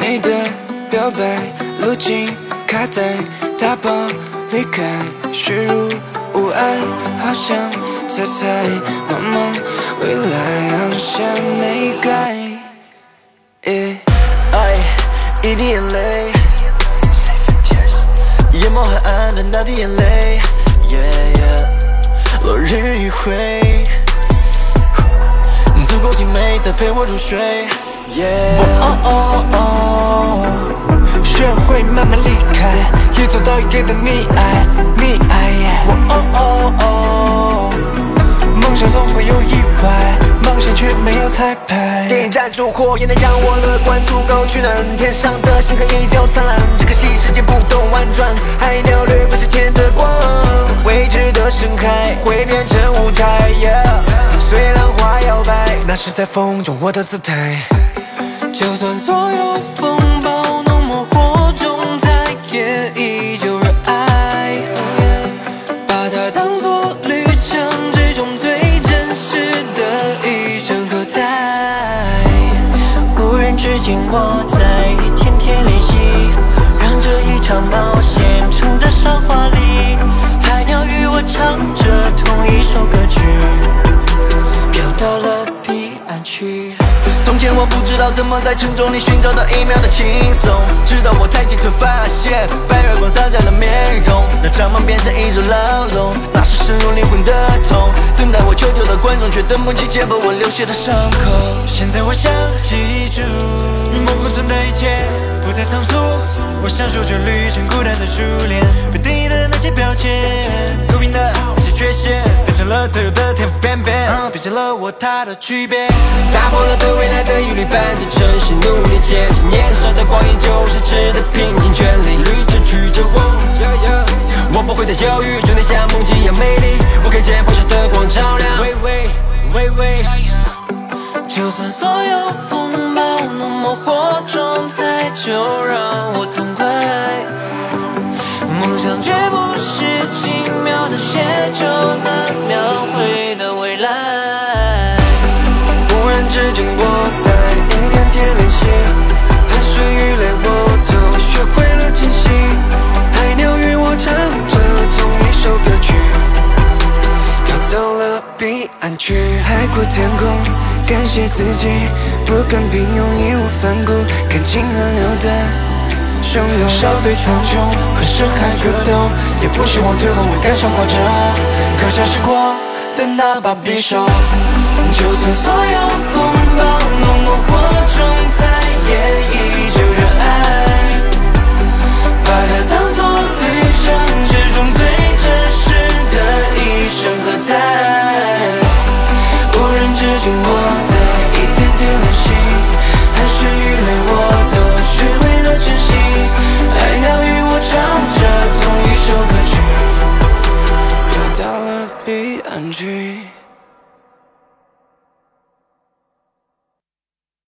你的表白，路径卡在大包离开，虚如无爱，好像在猜茫茫未来航向没改。爱，一滴眼泪，淹没海岸的那滴眼泪，落日余晖，足够静美的陪我入睡。学会慢慢离开，也做到给的溺爱，溺爱。梦想总会有意外，梦想却没有彩排。电影站住火也能让我乐观，足够取暖。天上的星河依旧灿烂，只可惜世界不懂婉转。海鸟掠过是天的光，未知的深海会变成舞台。随浪花摇摆，那是在风中我的姿态。就算所有风暴浓墨或重彩，也依旧热爱。把它当作旅程之中最真实的一声喝彩。无人之境，我在一天天练习，让这一场冒险成得上华从前我不知道怎么在沉重里寻找到一秒的轻松，直到我抬起头发现白月光洒在了面容，那长梦变成一种牢笼，那是深入灵魂的痛。等待我求救的观众却等不及解剖我流血的伤口。现在我想记住，与梦共存的一切不再仓促，我享受这旅程孤单的初恋，被定义的那些标签，诟病的那些缺陷，变成了特有的天赋翩翩，变成了我他的区别，打破了对未来的疑虑般的诚实，努力前行，年少的光阴就是值得拼尽全力，旅程曲折我，我不会再犹豫，终点像梦境一样美丽，我看见不朽的光照亮，喂喂喂喂，就算所有风暴浓墨或重彩，就让我痛快。梦想绝不是轻描的写就能描绘的未来。无人之境，我在一天天练习，汗水与泪我都学会了珍惜。海鸟与我唱着同一首歌曲，飘到了彼岸去。海阔天空，感谢自己，不甘平庸，义无反顾，看清河流的汹涌。笑对苍穹和深海格斗，也不希望退后我感伤挂着刻下时光的那把匕首。就算所有风暴浓墨或重彩，也玩具